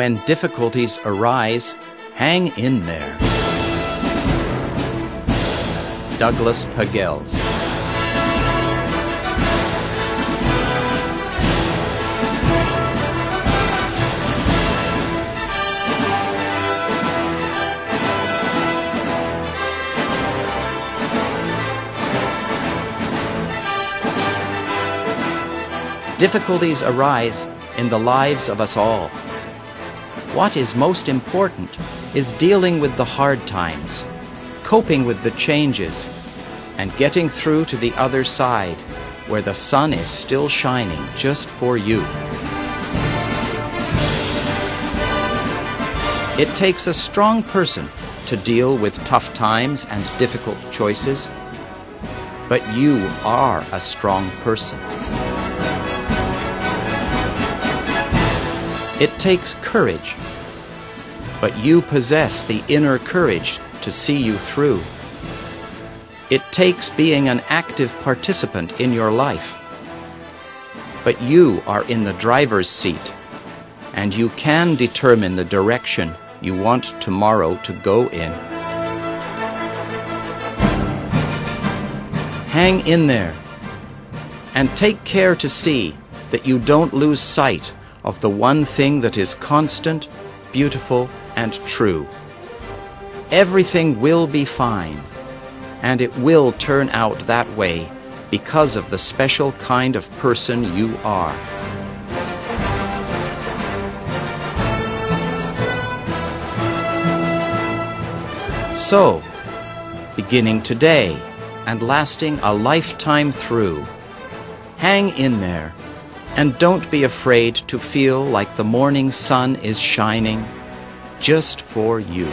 When difficulties arise, hang in there. Douglas Pagels. Difficulties arise in the lives of us all. What is most important is dealing with the hard times, coping with the changes, and getting through to the other side where the sun is still shining just for you. It takes a strong person to deal with tough times and difficult choices, but you are a strong person. It takes courage, but you possess the inner courage to see you through. It takes being an active participant in your life, but you are in the driver's seat and you can determine the direction you want tomorrow to go in. Hang in there and take care to see that you don't lose sight of the one thing that is constant, beautiful, and true. Everything will be fine, and it will turn out that way because of the special kind of person you are. So, beginning today and lasting a lifetime through, hang in there and don't be afraid to feel like the morning sun is shining just for you.